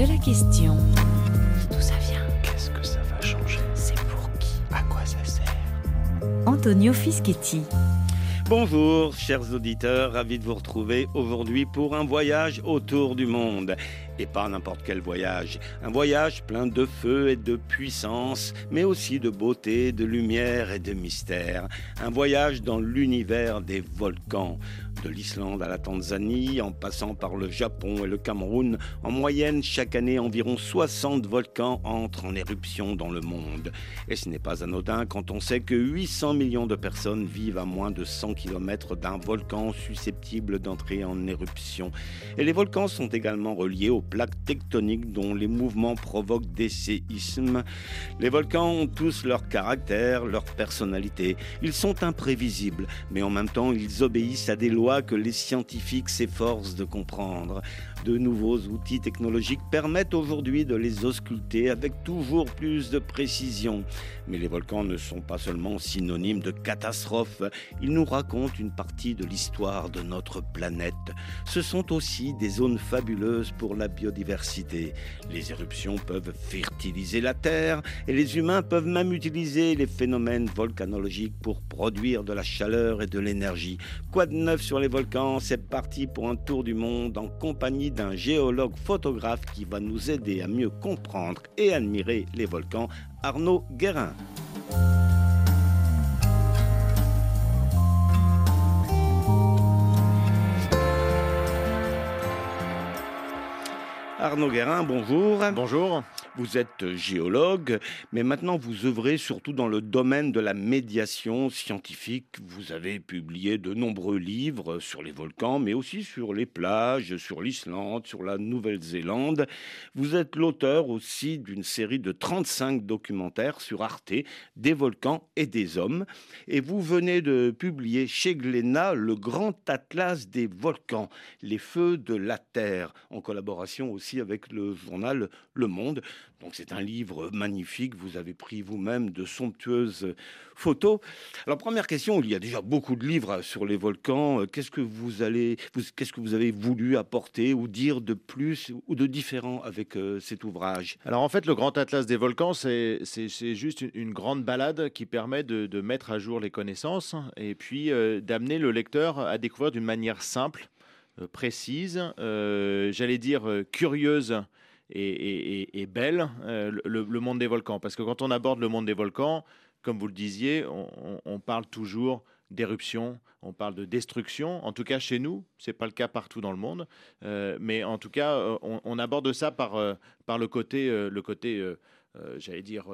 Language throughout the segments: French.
de la question. D'où ça vient Qu'est-ce que ça va changer C'est pour qui À quoi ça sert Antonio Fischetti. Bonjour, chers auditeurs, ravi de vous retrouver aujourd'hui pour un voyage autour du monde. Et pas n'importe quel voyage. Un voyage plein de feu et de puissance, mais aussi de beauté, de lumière et de mystère. Un voyage dans l'univers des volcans. De l'Islande à la Tanzanie, en passant par le Japon et le Cameroun, en moyenne, chaque année, environ 60 volcans entrent en éruption dans le monde. Et ce n'est pas anodin quand on sait que 800 millions de personnes vivent à moins de 100 km d'un volcan susceptible d'entrer en éruption. Et les volcans sont également reliés aux plaques tectoniques dont les mouvements provoquent des séismes. Les volcans ont tous leur caractère, leur personnalité. Ils sont imprévisibles, mais en même temps, ils obéissent à des lois que les scientifiques s'efforcent de comprendre. De nouveaux outils technologiques permettent aujourd'hui de les ausculter avec toujours plus de précision. Mais les volcans ne sont pas seulement synonymes de catastrophes, ils nous racontent une partie de l'histoire de notre planète. Ce sont aussi des zones fabuleuses pour la biodiversité. Les éruptions peuvent fertiliser la Terre et les humains peuvent même utiliser les phénomènes volcanologiques pour produire de la chaleur et de l'énergie. Quoi de neuf sur les volcans? C'est parti pour un tour du monde en compagnie d'un géologue photographe qui va nous aider à mieux comprendre et admirer les volcans, Arnaud Guérin. Arnaud Guérin, bonjour. Bonjour. Vous êtes géologue, mais maintenant vous œuvrez surtout dans le domaine de la médiation scientifique. Vous avez publié de nombreux livres sur les volcans, mais aussi sur les plages, sur l'Islande, sur la Nouvelle-Zélande. Vous êtes l'auteur aussi d'une série de 35 documentaires sur Arte, des volcans et des hommes. Et vous venez de publier chez Glénat le grand atlas des volcans, les feux de la Terre, en collaboration aussi avec le journal Le Monde. Donc c'est un livre magnifique, vous avez pris vous-même de somptueuses photos. Alors première question, il y a déjà beaucoup de livres sur les volcans. Qu'est-ce que vous allez, qu'est-ce que vous avez voulu apporter ou dire de plus ou de différent avec euh, cet ouvrage? Alors en fait, le Grand Atlas des volcans, c'est juste une, grande balade qui permet de, mettre à jour les connaissances et puis euh, d'amener le lecteur à découvrir d'une manière simple, euh, précise, euh, j'allais dire euh, curieuse et, belle euh, le, monde des volcans. Parce que quand on aborde le monde des volcans, comme vous le disiez, on, parle toujours d'éruption, on parle de destruction. En tout cas, chez nous, c'est pas le cas partout dans le monde, euh, mais en tout cas, on, on aborde ça par, euh, par le côté, euh, le côté j'allais dire,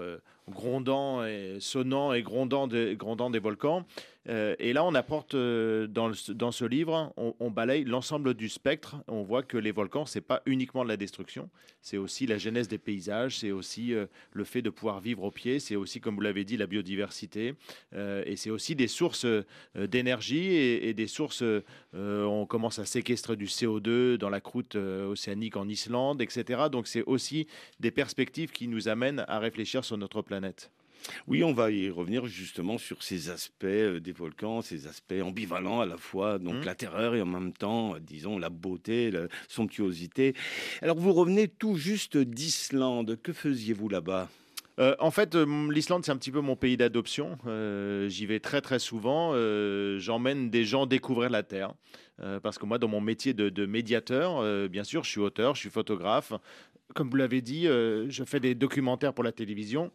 grondant et sonnant et grondant, de, grondant des volcans. Euh, et là, on apporte euh, dans, dans, ce livre, on, balaye l'ensemble du spectre. On voit que les volcans, c'est pas uniquement de la destruction, c'est aussi la genèse des paysages, c'est aussi euh, le fait de pouvoir vivre au pied, c'est aussi, comme vous l'avez dit, la biodiversité, et c'est aussi des sources d'énergie et, et, des sources. on commence à séquestrer du CO2 dans la croûte océanique en Islande, etc. Donc, c'est aussi des perspectives qui nous amènent à réfléchir sur notre planète. Oui, on va y revenir justement sur ces aspects des volcans, ces aspects ambivalents à la fois, donc mmh. la terreur et en même temps, disons, la beauté, la somptuosité. Alors, vous revenez tout juste d'Islande. Que faisiez-vous là-bas? Euh, en fait, euh, l'Islande, c'est un petit peu mon pays d'adoption. Euh, J'y vais très très souvent. Euh, J'emmène des gens découvrir la Terre. parce que moi, dans mon métier de, de médiateur, bien sûr, je suis auteur, je suis photographe. Comme vous l'avez dit, je fais des documentaires pour la télévision.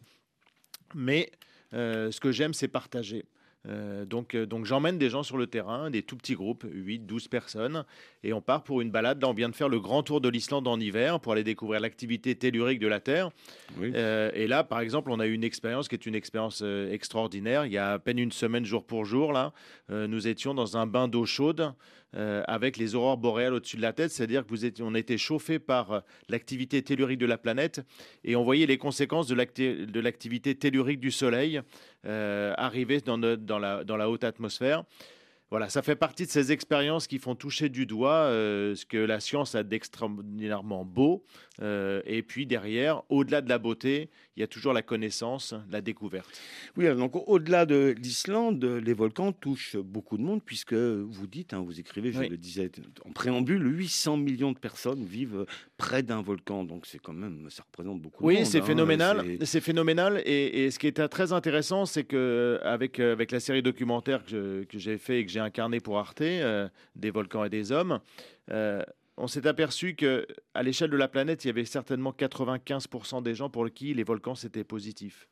Mais euh, ce que j'aime, c'est partager. Euh, donc, euh, donc j'emmène des gens sur le terrain, des tout petits groupes, 8, 12 personnes, et on part pour une balade. Là, on vient de faire le grand tour de l'Islande en hiver pour aller découvrir l'activité tellurique de la Terre. Oui. Euh, et là, par exemple, on a eu une expérience qui est une expérience euh, extraordinaire. Il y a à peine une semaine, jour pour jour, là, euh, nous étions dans un bain d'eau chaude euh, avec les aurores boréales au-dessus de la tête, c'est-à-dire que vous étiez, on était chauffé par l'activité tellurique de la planète et on voyait les conséquences de l'activité tellurique du Soleil arriver dans, la, dans la haute atmosphère. Voilà, ça fait partie de ces expériences qui font toucher du doigt euh, ce que la science a d'extraordinairement beau. Euh, et puis derrière, au-delà de la beauté, il y a toujours la connaissance, la découverte. Oui, donc au-delà de l'Islande, les volcans touchent beaucoup de monde, puisque vous dites, hein, vous écrivez, je Oui. le disais en préambule, 800 millions de personnes vivent près d'un volcan. Donc c'est quand même, ça représente beaucoup de Oui, monde. c'est hein, phénoménal. c'est- C'est phénoménal. Et, et ce qui est très intéressant, c'est que avec, euh, avec la série documentaire que j'ai fait et que j'ai incarné pour Arte, euh, des volcans et des hommes, euh, on s'est aperçu que à l'échelle de la planète, il y avait certainement 95% des gens pour qui les volcans c'était positif.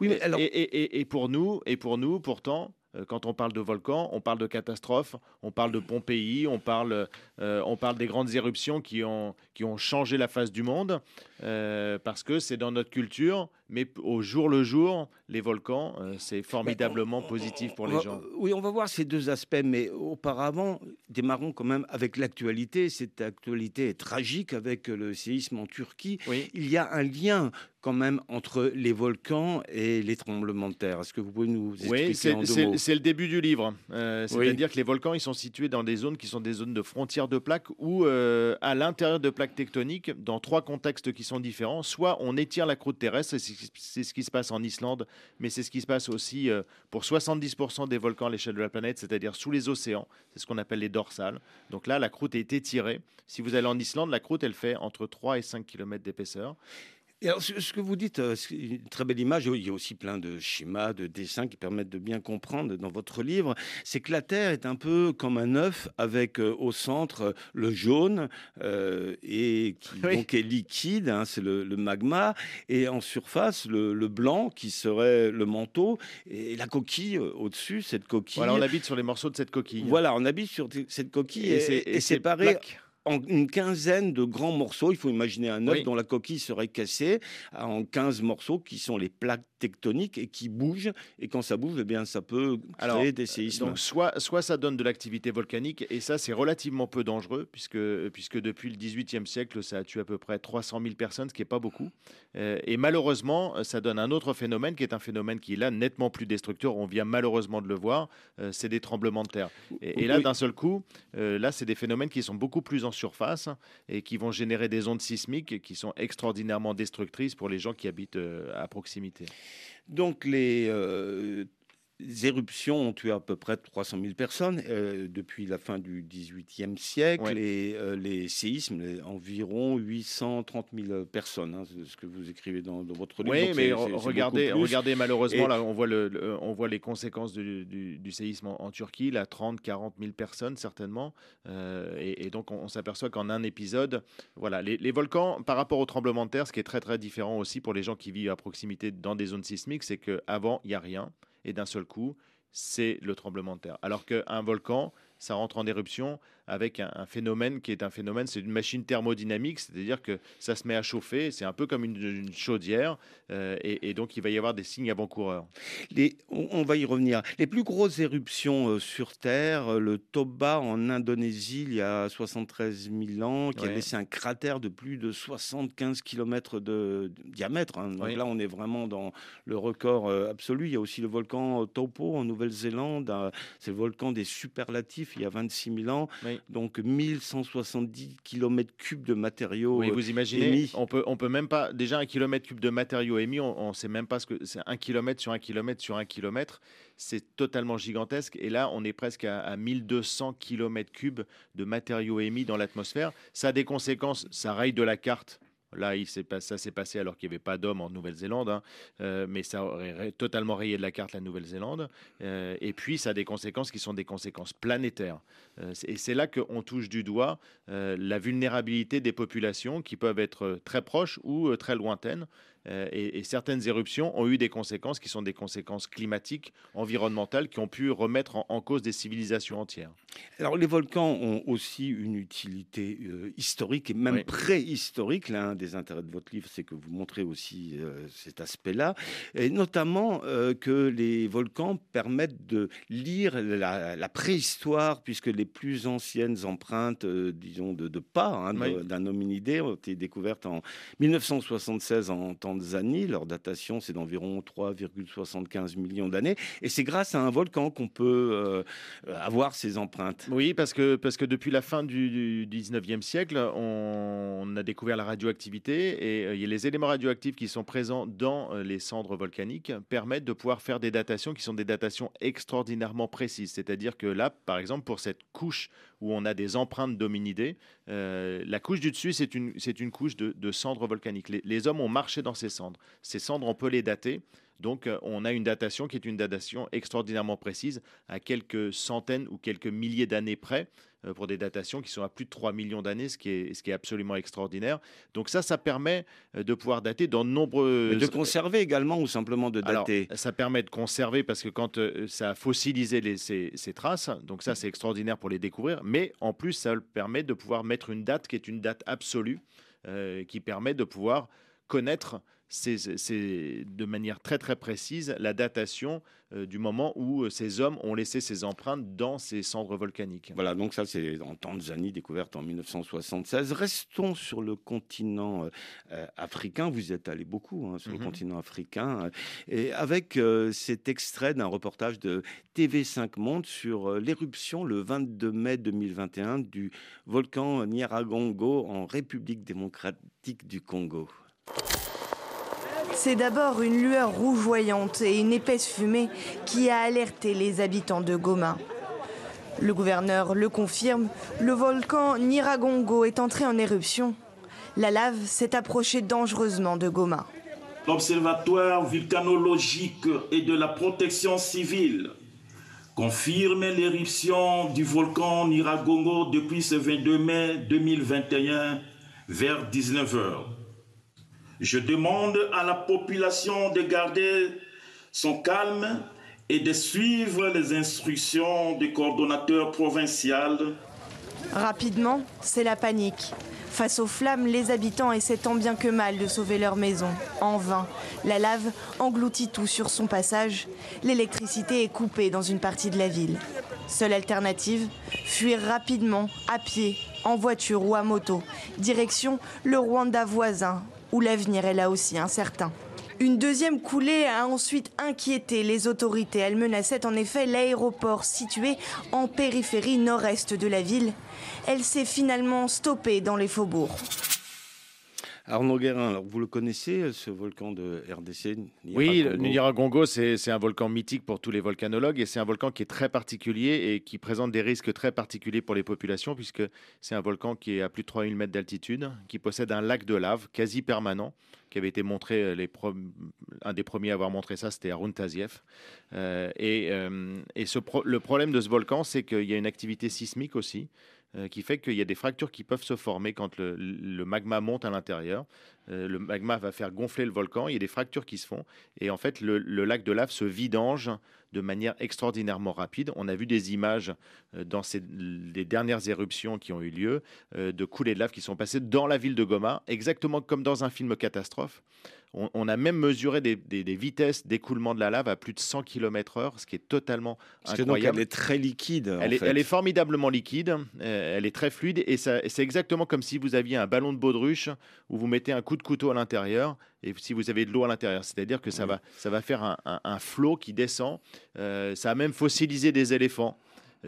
Oui, mais Et- alors- et, et- et- et pour nous, et pour nous, pourtant. euh, Quand on parle de volcans, on parle de catastrophes, on parle de Pompéi, on parle, euh, on parle des grandes éruptions qui ont, qui ont changé la face du monde, euh, parce que c'est dans notre culture, mais au jour le jour, les volcans, euh, c'est formidablement positif pour les gens. Oui, on va voir ces deux aspects, mais auparavant, démarrons quand même avec l'actualité. Cette actualité est tragique avec le séisme en Turquie. Oui. Il y a un lien quand même entre les volcans et les tremblements de terre. Est-ce que vous pouvez nous expliquer Oui, c'est en deux c'est- mots? c'est le début du livre. Euh, Oui. C'est-à-dire que les volcans, ils sont situés dans des zones qui sont des zones de frontières de plaques ou euh, à l'intérieur de plaques tectoniques, dans trois contextes qui sont différents. Soit on étire la croûte terrestre, c'est c'est ce qui se passe en Islande, mais c'est ce qui se passe aussi euh, pour 70% des volcans à l'échelle de la planète, c'est-à-dire sous les océans. C'est ce qu'on appelle les dorsales. Donc là, la croûte est étirée. Si vous allez en Islande, la croûte, elle fait entre 3 et 5 km d'épaisseur. Et alors, ce que vous dites, euh, c'est une très belle image. Il y a aussi plein de schémas, de dessins qui permettent de bien comprendre dans votre livre. C'est que la Terre est un peu comme un œuf avec euh, au centre euh, le jaune euh, et qui Oui. donc est liquide, hein, c'est le, le magma, et en surface le, le blanc qui serait le manteau et la coquille au-dessus. Cette coquille. Voilà, on habite sur les morceaux de cette coquille. Voilà, on habite sur cette coquille et, c'est- est ces séparée plaques- en une quinzaine de grands morceaux. Il faut imaginer un œuf Oui. dont la coquille serait cassée en 15 morceaux qui sont les plaques tectoniques et qui bougent. Et quand ça bouge, eh bien, ça peut créer Alors, des séismes. Donc soit, soit ça donne de l'activité volcanique, et ça c'est relativement peu dangereux, puisque, puisque depuis le XVIIIe siècle, ça a tué à peu près 300 000 personnes, ce qui n'est pas beaucoup. Euh, et malheureusement, ça donne un autre phénomène, qui est un phénomène qui est là nettement plus destructeur, on vient malheureusement de le voir, euh, c'est des tremblements de terre. Et, et là, d'un seul coup, euh, là c'est des phénomènes qui sont beaucoup plus en surface, et qui vont générer des ondes sismiques qui sont extraordinairement destructrices pour les gens qui habitent euh, à proximité. Donc les, euh, les éruptions ont tué à peu près 300 000 personnes euh, depuis la fin du XVIIIe siècle Ouais. et euh, les séismes, les- environ 830 000 personnes, hein, c'est ce que vous écrivez dans, dans votre livre. Oui, Donc mais c'est- c'est- regardez, regardez malheureusement, Et- là, on voit, le, le- on voit les conséquences du, du- du séisme en, en Turquie, là, 30, 40 000 personnes certainement. Euh, et, et donc, on, on s'aperçoit qu'en un épisode, voilà, les, les volcans, par rapport au tremblement de terre, ce qui est très, très différent aussi pour les gens qui vivent à proximité dans des zones sismiques, c'est qu'avant, il n'y a rien. Et d'un seul coup, c'est le tremblement de terre. Alors qu'un volcan, ça rentre en éruption avec un, un phénomène qui est un phénomène, c'est une machine thermodynamique, c'est-à-dire que ça se met à chauffer, c'est un peu comme une, une chaudière, euh, et, et donc il va y avoir des signes avant-coureurs. Les- on, on va y revenir. Les plus grosses éruptions euh, sur Terre, euh, le Toba en Indonésie, il y a 73 000 ans, qui a Ouais. laissé un cratère de plus de 75 km de diamètre. hein. Donc là, on est vraiment dans le record euh, absolu. Il y a aussi le volcan Taupo en Nouvelle-Zélande. C'est le volcan des superlatifs, il y a 26 000 ans. Oui. Donc 1170 km cubes de matériaux. Oui, euh, vous imaginez, émis. on peut, on peut même pas, déjà un kilomètre cube de matériaux émis, on ne sait même pas ce que c'est un kilomètre sur un kilomètre sur un kilomètre, c'est totalement gigantesque. Et là, on est presque à, à 1200 kilomètres cubes de matériaux émis dans l'atmosphère. Ça a des conséquences, ça raye de la carte. Là, ça s'est passé alors qu'il n'y avait pas d'hommes en Nouvelle-Zélande, hein. Euh, mais ça aurait ra- totalement rayé de la carte la Nouvelle-Zélande. Euh, et puis, ça a des conséquences qui sont des conséquences planétaires. Euh, et c'est là qu'on touche du doigt la vulnérabilité des populations qui peuvent être très proches ou très lointaines. Euh, et, et certaines éruptions ont eu des conséquences qui sont des conséquences climatiques, environnementales, qui ont pu remettre en, en cause des civilisations entières. Alors les volcans ont aussi une utilité euh, historique et même Oui. préhistorique. L'un des intérêts de votre livre, c'est que vous montrez aussi euh, cet aspect-là, et notamment que les volcans permettent de lire la, la préhistoire, puisque les plus anciennes empreintes, disons, de, de pas hein, Oui. d'un hominidé ont été découvertes en 1976 en Tanzanie. Tanzanie. Leur datation, c'est d'environ 3,75 millions d'années. Et c'est grâce à un volcan qu'on peut euh, avoir ces empreintes. Oui, parce que, parce que depuis la fin du, 19e siècle, on, a découvert la radioactivité et euh, les éléments radioactifs qui sont présents dans euh, les cendres volcaniques permettent de pouvoir faire des datations qui sont des datations extraordinairement précises. C'est-à-dire que là, par exemple, pour cette couche où on a des empreintes d'hominidés, la couche du dessus, c'est une, une couche de, cendres volcaniques. Les hommes ont marché dans ces cendres. Ces cendres, on peut les dater. Donc, euh, on a une datation qui est une datation extraordinairement précise, à quelques centaines ou quelques milliers d'années près, euh, pour des datations qui sont à plus de 3 millions d'années, ce, qui est, ce qui est absolument extraordinaire. Donc ça, ça permet euh, de pouvoir dater dans de nombreux... de conserver également ou simplement de dater? Ça permet de conserver parce que quand ça a fossilisé les, ces, ces, traces, donc ça c'est extraordinaire pour les découvrir, mais en plus ça permet de pouvoir mettre une date qui est une date absolue, qui permet de pouvoir connaître c'est de manière très très précise la datation euh, du moment où euh, ces hommes ont laissé ces empreintes dans ces cendres volcaniques. Voilà, donc ça c'est en Tanzanie, découverte en 1976. Restons sur le continent euh, africain. Vous êtes allé beaucoup hein, sur le mhm. continent africain. et avec cet extrait d'un reportage de TV5 Monde sur l'éruption le 22 mai 2021 du volcan Nyiragongo en République démocratique du Congo. C'est d'abord une lueur rougeoyante et une épaisse fumée qui a alerté les habitants de Goma. Le gouverneur le confirme, le volcan Niragongo est entré en éruption. La lave s'est approchée dangereusement de Goma. L'Observatoire volcanologique et de la protection civile confirme l'éruption du volcan Niragongo depuis ce 22 mai 2021 vers 19h. Je demande à la population de garder son calme et de suivre les instructions du coordonnateur provincial. Rapidement, c'est la panique. Face aux flammes, les habitants essaient tant bien que mal de sauver leur maison. En vain, la lave engloutit tout sur son passage. L'électricité est coupée dans une partie de la ville. Seule alternative, fuir rapidement, à pied, en voiture ou à moto, direction le Rwanda voisin, où l'avenir est là aussi incertain. Une deuxième coulée a ensuite inquiété les autorités. Elle menaçait en effet l'aéroport situé en périphérie nord-est de la ville. Elle s'est finalement stoppée dans les faubourgs. Arnaud Guérin, alors vous le connaissez, ce volcan de RDC Oui, le Niragongo, c'est un volcan mythique pour tous les volcanologues et c'est un volcan qui est très particulier et qui présente des risques très particuliers pour les populations puisque c'est un volcan qui est à plus de 3000 mètres d'altitude, qui possède un lac de lave quasi permanent qui avait été montré, euh, les un des premiers à avoir montré ça, c'était Arun Taziev. Euh, et, euh, et ce le problème de ce volcan, c'est qu'il y a une activité sismique aussi. Euh, qui fait qu'il y a des fractures qui peuvent se former quand le, magma monte à l'intérieur. Euh, le magma va faire gonfler le volcan, il y a des fractures qui se font, et en fait le, lac de lave se vidange de manière extraordinairement rapide. On a vu des images euh, dans ces, les dernières éruptions qui ont eu lieu de coulées de lave qui sont passées dans la ville de Goma, exactement comme dans un film catastrophe. On, a même mesuré des, vitesses d'écoulement de la lave à plus de 100 km/h, ce qui est totalement incroyable. elle est très liquide. Elle, est, formidablement liquide, euh, elle est très fluide, et c'est exactement comme si vous aviez un ballon de baudruche où vous mettez un coup de couteau à l'intérieur et si vous avez de l'eau à l'intérieur. C'est-à-dire que ça, va, ça va faire un, flot qui descend. Euh, ça a même fossilisé des éléphants.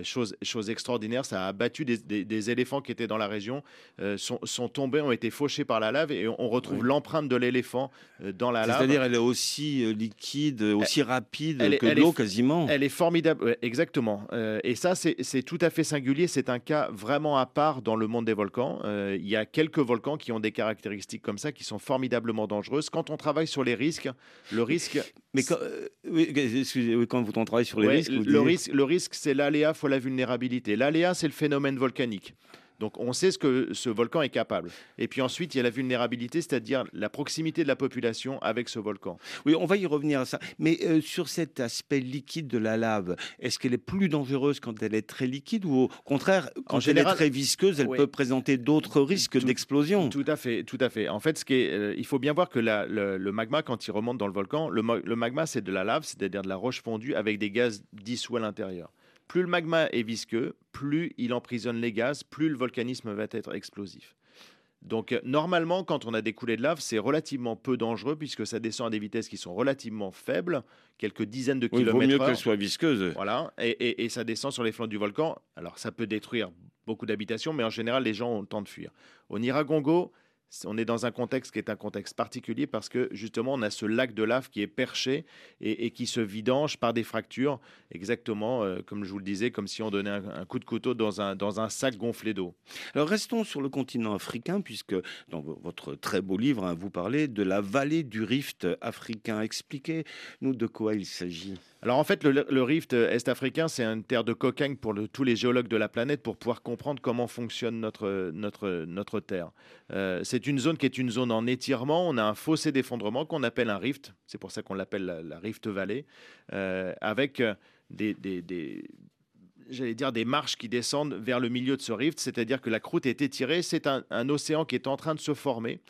Chose, chose extraordinaire, ça a abattu des, éléphants qui étaient dans la région, euh, sont, tombés, ont été fauchés par la lave et on retrouve l'empreinte de l'éléphant euh, dans la lave. C'est-à-dire elle est aussi euh, liquide, aussi rapide que l'eau quasiment. Elle est formidable, exactement. et ça, c'est tout à fait singulier. C'est un cas vraiment à part dans le monde des volcans. il y a quelques volcans qui ont des caractéristiques comme ça, qui sont formidablement dangereuses. Quand on travaille sur les risques, le risque... Mais quand, excusez, quand vous travaillez sur les risques, le, risque, le risque, c'est l'aléa la vulnérabilité. L'aléa, c'est le phénomène volcanique. Donc on sait ce que ce volcan est capable. Et puis ensuite, il y a la vulnérabilité, c'est-à-dire la proximité de la population avec ce volcan. Oui, on va y revenir à ça. Mais euh, sur cet aspect liquide de la lave, est-ce qu'elle est plus dangereuse quand elle est très liquide ou au contraire, quand elle est très visqueuse, elle peut présenter d'autres risques d'explosion? Tout à fait, tout à fait. En fait, ce qui est, euh, il faut bien voir que le, magma, quand il remonte dans le volcan, le, le magma, c'est de la lave, c'est-à-dire de la roche fondue avec des gaz dissous à l'intérieur. Plus le magma est visqueux, plus il emprisonne les gaz, plus le volcanisme va être explosif. Donc euh, normalement, quand on a des coulées de lave, c'est relativement peu dangereux puisque ça descend à des vitesses qui sont relativement faibles, quelques dizaines de Oui, il vaut kilomètres mieux qu'elle soit visqueuse. Voilà, et, et- et ça descend sur les flancs du volcan. Alors ça peut détruire beaucoup d'habitations, mais en général, les gens ont le temps de fuir. Au Niragongo, on est dans un contexte qui est un contexte particulier parce que justement, on a ce lac de lave qui est perché et, et qui se vidange par des fractures, exactement euh, comme je vous le disais, comme si on donnait un, un coup de couteau dans un, dans un sac gonflé d'eau. Alors restons sur le continent africain, puisque dans vo- votre très beau livre, hein, vous parlez de la vallée du rift africain. Expliquez-nous de quoi il s'agit. Alors en fait, le, le rift est-africain, c'est une terre de cocagne pour le- tous les géologues de la planète pour pouvoir comprendre comment fonctionne notre, notre, notre Terre. Euh, c'est une zone qui est une zone en étirement. On a un fossé d'effondrement qu'on appelle un rift. C'est pour ça qu'on l'appelle la, Rift Valley, euh, avec euh, des, j'allais dire des marches qui descendent vers le milieu de ce rift, c'est-à-dire que la croûte est étirée. C'est un, océan qui est en train de se former.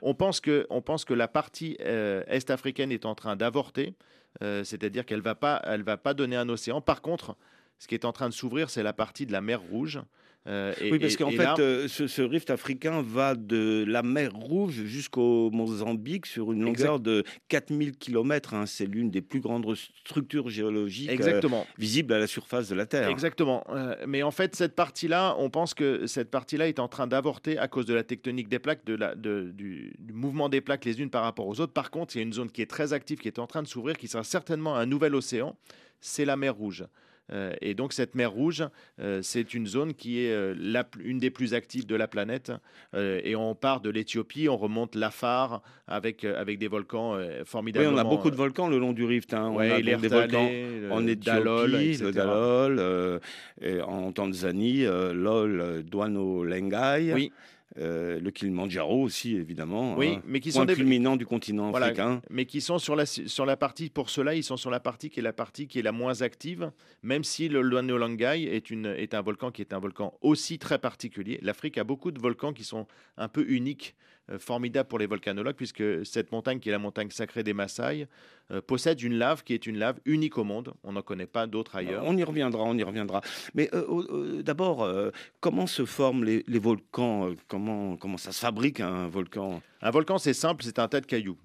On pense que, on pense que la partie euh, est-africaine est en train d'avorter. C'est-à-dire qu'elle va pas, elle va pas donner un océan. Par contre, ce qui est en train de s'ouvrir, c'est la partie de la mer Rouge. Euh, et- oui, parce qu'en fait, là- euh, ce, ce rift africain va de la mer Rouge jusqu'au Mozambique sur une longueur de 4000 km. C'est l'une des plus grandes structures géologiques euh, exactement, visibles à la surface de la Terre. exactement. Mais en fait, cette partie-là, on pense que cette partie-là est en train d'avorter à cause de la tectonique des plaques, de la, de- du, du mouvement des plaques les unes par rapport aux autres. Par contre, il y a une zone qui est très active, qui est en train de s'ouvrir, qui sera certainement un nouvel océan. C'est la mer Rouge. Euh, et donc cette mer Rouge, euh, c'est une zone qui est euh, la une des plus actives de la planète. Et on part de l'Éthiopie, on remonte l'Afar avec, avec des volcans euh, Oui, on a beaucoup de volcans le long du rift. hein. On Ouais, a donc des volcans en Éthiopie, Dalol, le Dalol, et en Tanzanie, Lol, Douano Lengai, Oui. Euh, le Kilimandjaro aussi, évidemment. Oui, hein. mais qui Point sont des, culminant du continent Voilà. africain. mais qui sont sur la, sur la partie, pour cela, ils sont sur la partie qui est la partie qui est la moins active, même si le Luanolangai est, une, est un volcan qui est un volcan aussi très particulier. L'Afrique a beaucoup de volcans qui sont un peu uniques, euh, formidables pour les volcanologues, puisque cette montagne, qui est la montagne sacrée des Maasai, euh, possède une lave qui est une lave unique au monde. On n'en connaît pas d'autres ailleurs. On y reviendra, on y reviendra. Mais euh, euh, d'abord, euh, comment se forment les, les volcans? Euh, comment, comment ça se fabrique un volcan? Un volcan, c'est simple, c'est un tas de cailloux.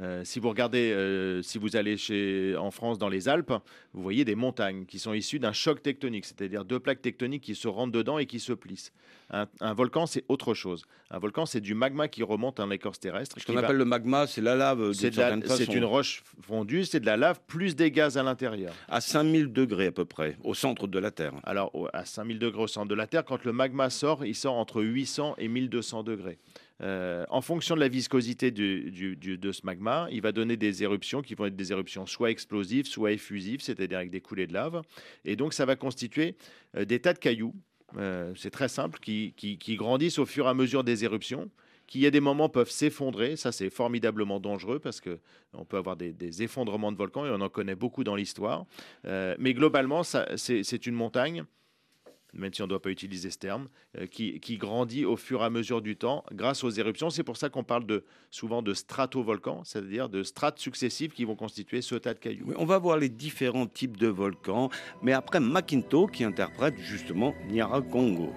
Euh, si vous regardez, euh, si vous allez chez, en France dans les Alpes, vous voyez des montagnes qui sont issues d'un choc tectonique, c'est-à-dire deux plaques tectoniques qui se rentrent dedans et qui se plissent. Un, un volcan, c'est autre chose. Un volcan, c'est du magma qui remonte en écorce terrestre. Ce qu'on va- appelle le magma, c'est la lave c'est la- une roche fondue, c'est de la lave plus des gaz à l'intérieur. À 5000 degrés à peu près, au centre de la Terre. Alors, à 5000 degrés au centre de la Terre, quand le magma sort, il sort entre 800 et 1200 degrés. Euh, en fonction de la viscosité du- de ce magma, il va donner des éruptions qui vont être des éruptions soit explosives, soit effusives, c'est-à-dire avec des coulées de lave. Et donc, ça va constituer euh, des tas de cailloux. euh, c'est très simple, qui, grandissent au fur et à mesure des éruptions qui à des moments peuvent s'effondrer. Ça, c'est formidablement dangereux parce que on peut avoir des, effondrements de volcans et on en connaît beaucoup dans l'histoire. Mais globalement, c'est une montagne, même si on ne doit pas utiliser ce terme, euh, qui, qui grandit au fur et à mesure du temps grâce aux éruptions. C'est pour ça qu'on parle de, souvent de stratovolcans, c'est-à-dire de strates successives qui vont constituer ce tas de cailloux. Oui, On va voir les différents types de volcans, mais après Makinto qui interprète justement Nyara Congo.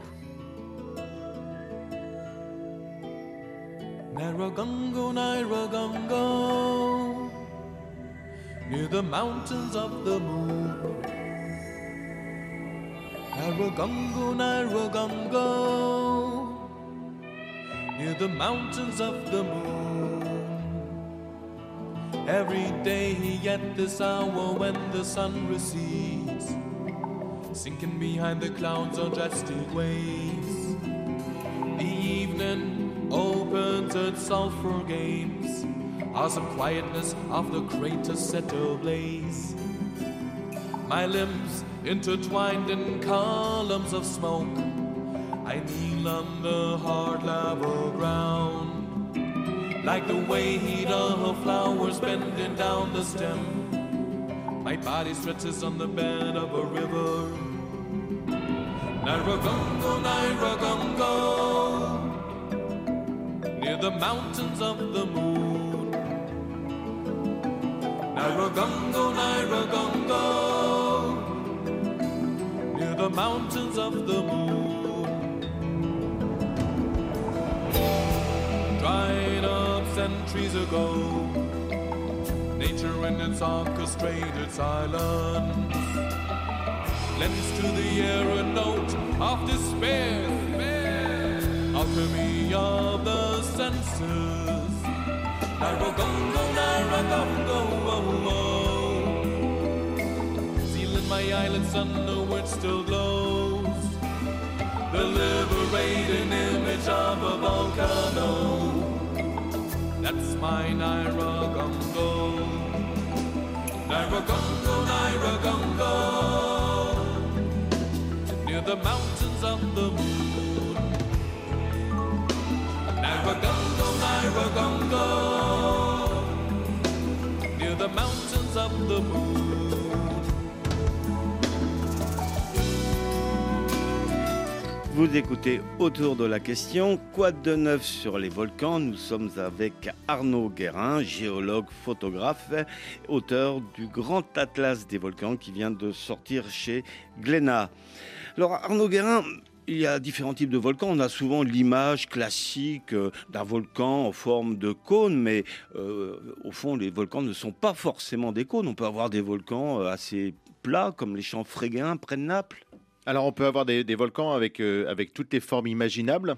Narragongo, Narragongo, near the mountains of the moon. Narragongo, Narragongo, near the mountains of the moon. Every day at this hour when the sun recedes, sinking behind the clouds on drastic ways. The evening opens itself for games. Awesome quietness of the crater set ablaze. My limbs intertwined in columns of smoke. I kneel on the hard lava ground. Like the weight of flowers bending down the stem. My body stretches on the bed of a river. Narragongo, Narragongo, near the mountains of the moon. Narragongo, near the mountains of the moon. Dried up centuries ago. Nature in its orchestrated silence lends to the air a note of despair. Alchemy of the senses. Naragongo, Naragongo, oh, oh. oh. My eyelids the which still glows the liberating image of a volcano. That's my Naragongo. Naragongo, Naragongo. Near the mountains of the moon. Naragongo, Naragongo. Near the mountains of the moon. Vous écoutez autour de la question Quoi de neuf sur les volcans? Nous sommes avec Arnaud Guérin, géologue, photographe, auteur du Grand Atlas des volcans qui vient de sortir chez Glénat. Alors Arnaud Guérin, il y a différents types de volcans. On a souvent l'image classique euh, d'un volcan en forme de cône, mais euh, au fond, les volcans ne sont pas forcément des cônes. On peut avoir des volcans euh, assez plats, comme les champs fréguins près de Naples. Alors on peut avoir des, des volcans avec, euh, avec toutes les formes imaginables.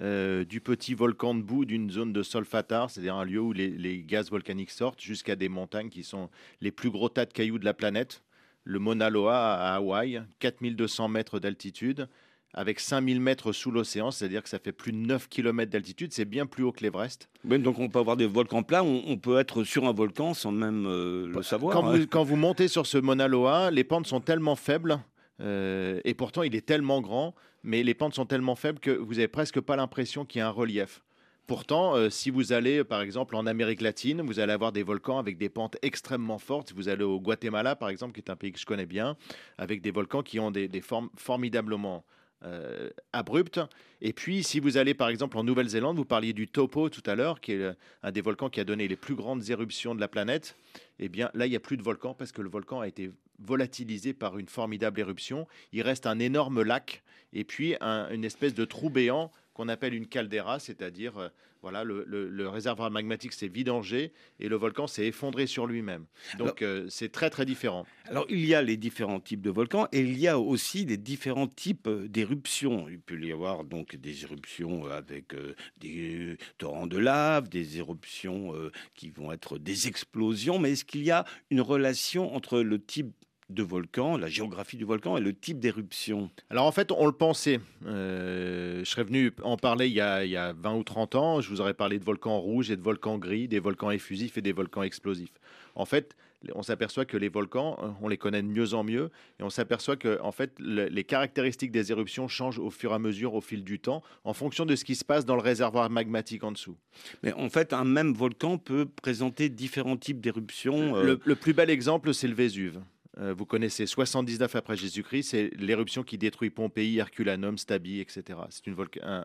euh, du petit volcan de boue d'une zone de solfatar, c'est-à-dire un lieu où les, les gaz volcaniques sortent, jusqu'à des montagnes qui sont les plus gros tas de cailloux de la planète. Le Mauna Loa à Hawaï, 4200 mètres d'altitude, avec 5000 mètres sous l'océan, c'est-à-dire que ça fait plus de 9 km d'altitude, c'est bien plus haut que l'Everest. Oui, donc on peut avoir des volcans plats, on, on peut être sur un volcan sans même euh, le savoir. Quand hein. vous, quand vous montez sur ce Mauna Loa, les pentes sont tellement faibles, euh, et pourtant il est tellement grand, mais les pentes sont tellement faibles que vous n'avez presque pas l'impression qu'il y a un relief. Pourtant, euh, si vous allez par exemple en Amérique latine, vous allez avoir des volcans avec des pentes extrêmement fortes. Si vous allez au Guatemala, par exemple, qui est un pays que je connais bien, avec des volcans qui ont des, des formes formidablement euh, abruptes. Et puis, si vous allez par exemple en Nouvelle-Zélande, vous parliez du Topo tout à l'heure, qui est un des volcans qui a donné les plus grandes éruptions de la planète. Eh bien, là, il n'y a plus de volcan parce que le volcan a été volatilisé par une formidable éruption. Il reste un énorme lac et puis un- une espèce de trou béant qu'on appelle une caldeira, c'est-à-dire euh, voilà, le, le- le réservoir magmatique s'est vidangé et le volcan s'est effondré sur lui-même. Donc euh, c'est très très différent. Alors, il y a les différents types de volcans et il y a aussi les différents types euh, d'éruptions. Il peut y avoir donc des éruptions avec euh, des torrents de lave, des éruptions qui vont être des explosions, mais est-ce qu'il y a une relation entre le type de volcan, la géographie du volcan et le type d'éruption Alors en fait, on le pensait. Euh, je serais venu en parler il y, a, il y a 20 ou 30 ans. Je vous aurais parlé de volcans rouges et de volcans gris, des volcans effusifs et des volcans explosifs. En fait, on s'aperçoit que les volcans, euh, on les connaît de mieux en mieux, et on s'aperçoit que en fait, le- les caractéristiques des éruptions changent au fur et à mesure, au fil du temps, en fonction de ce qui se passe dans le réservoir magmatique en dessous. Mais en fait, un même volcan peut présenter différents types d'éruptions. euh, Le, le plus bel exemple, c'est le Vésuve. Euh, vous connaissez 79 après Jésus-Christ, c'est l'éruption qui détruit Pompéi, Herculanum, Stabi, etc. C'est un,